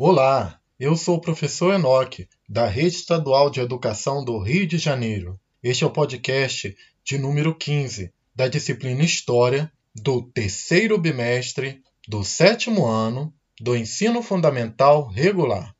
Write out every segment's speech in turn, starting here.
Olá, eu sou o professor Enoque, da Rede Estadual de Educação do Rio de Janeiro. Este é o podcast de número 15 da disciplina História do terceiro bimestre do sétimo ano do Ensino Fundamental Regular.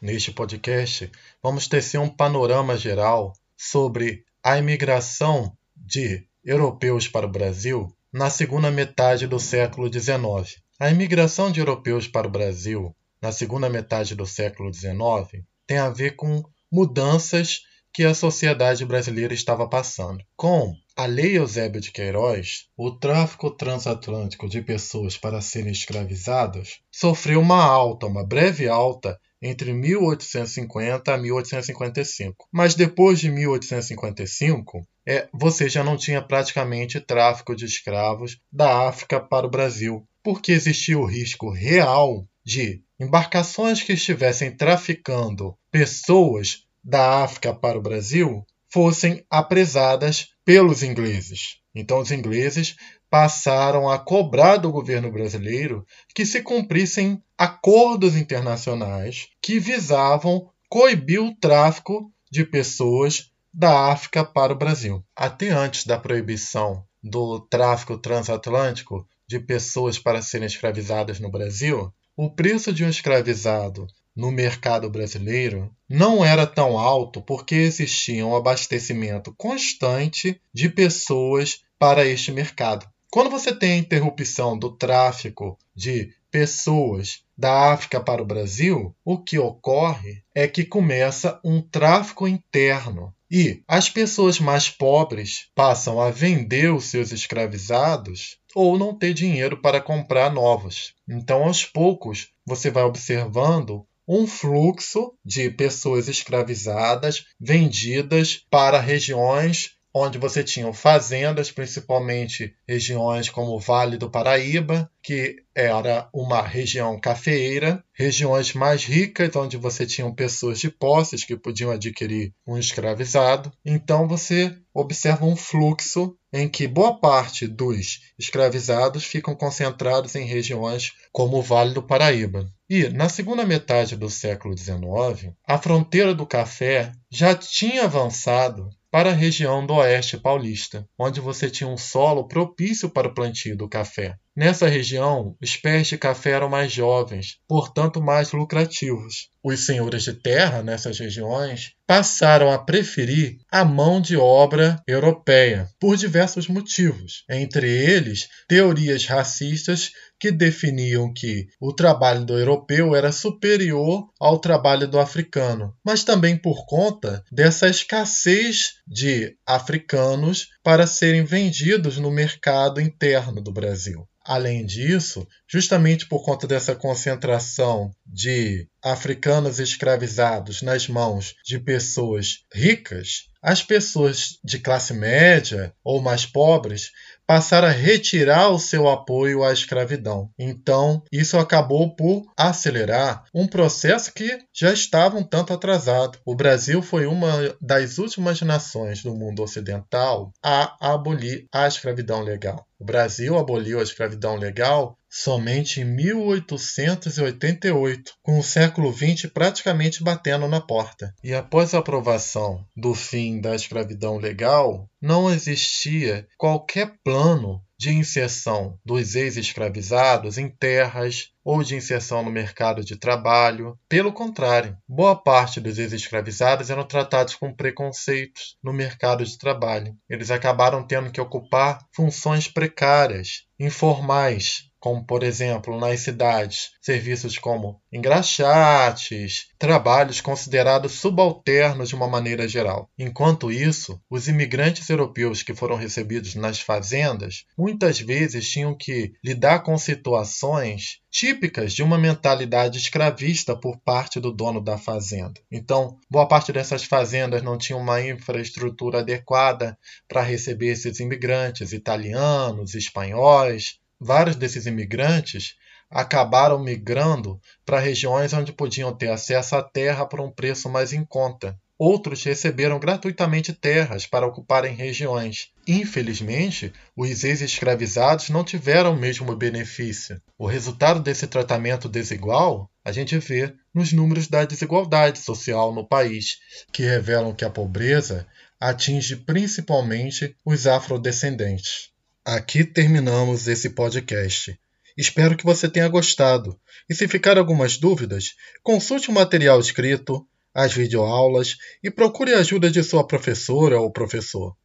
Neste podcast, vamos tecer um panorama geral sobre a imigração de europeus para o Brasil na segunda metade do século XIX. A imigração de europeus para o Brasil na segunda metade do século XIX tem a ver com mudanças que a sociedade brasileira estava passando. Com a Lei Eusébio de Queiroz, o tráfico transatlântico de pessoas para serem escravizadas sofreu uma alta, uma breve alta, entre 1850 a 1855. Mas depois de 1855, é, você já não tinha praticamente tráfico de escravos da África para o Brasil, porque existia o risco real de embarcações que estivessem traficando pessoas da África para o Brasil fossem apresadas pelos ingleses. Então, os ingleses passaram a cobrar do governo brasileiro que se cumprissem acordos internacionais que visavam coibir o tráfico de pessoas da África para o Brasil. Até antes da proibição do tráfico transatlântico de pessoas para serem escravizadas no Brasil, o preço de um escravizado no mercado brasileiro não era tão alto porque existia um abastecimento constante de pessoas para este mercado. Quando você tem a interrupção do tráfico de pessoas da África para o Brasil, o que ocorre é que começa um tráfico interno e as pessoas mais pobres passam a vender os seus escravizados ou não ter dinheiro para comprar novos. Então, aos poucos, você vai observando um fluxo de pessoas escravizadas vendidas para regiões onde você tinha fazendas, principalmente regiões como o Vale do Paraíba, que era uma região cafeeira, regiões mais ricas, onde você tinha pessoas de posses que podiam adquirir um escravizado. Então você observa um fluxo em que boa parte dos escravizados ficam concentrados em regiões como o Vale do Paraíba. E, na segunda metade do século XIX, a fronteira do café já tinha avançado para a região do oeste paulista, onde você tinha um solo propício para o plantio do café. Nessa região, os pés de café eram mais jovens, portanto mais lucrativos. Os senhores de terra nessas regiões passaram a preferir a mão de obra europeia por diversos motivos, entre eles teorias racistas que definiam que o trabalho do europeu era superior ao trabalho do africano, mas também por conta dessa escassez de africanos para serem vendidos no mercado interno do Brasil. Além disso, justamente por conta dessa concentração de africanos escravizados nas mãos de pessoas ricas, as pessoas de classe média ou mais pobres passaram a retirar o seu apoio à escravidão. Então, isso acabou por acelerar um processo que já estava um tanto atrasado. O Brasil foi uma das últimas nações do mundo ocidental a abolir a escravidão legal. O Brasil aboliu a escravidão legal somente em 1888, com o século XX praticamente batendo na porta. E após a aprovação do fim da escravidão legal, não existia qualquer plano de inserção dos ex-escravizados em terras ou de inserção no mercado de trabalho. Pelo contrário, boa parte dos ex-escravizados eram tratados com preconceitos no mercado de trabalho. Eles acabaram tendo que ocupar funções precárias, informais, como por exemplo nas cidades, serviços como engraxates, trabalhos considerados subalternos de uma maneira geral. Enquanto isso, os imigrantes europeus que foram recebidos nas fazendas muitas vezes tinham que lidar com situações típicas de uma mentalidade escravista por parte do dono da fazenda. Então, boa parte dessas fazendas não tinha uma infraestrutura adequada para receber esses imigrantes italianos, espanhóis, vários desses imigrantes acabaram migrando para regiões onde podiam ter acesso à terra por um preço mais em conta. Outros receberam gratuitamente terras para ocuparem regiões. Infelizmente, os ex-escravizados não tiveram o mesmo benefício. O resultado desse tratamento desigual a gente vê nos números da desigualdade social no país, que revelam que a pobreza atinge principalmente os afrodescendentes. Aqui terminamos esse podcast. Espero que você tenha gostado. E se ficar algumas dúvidas, consulte o material escrito, as videoaulas e procure a ajuda de sua professora ou professor.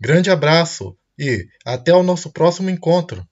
Grande abraço e até o nosso próximo encontro!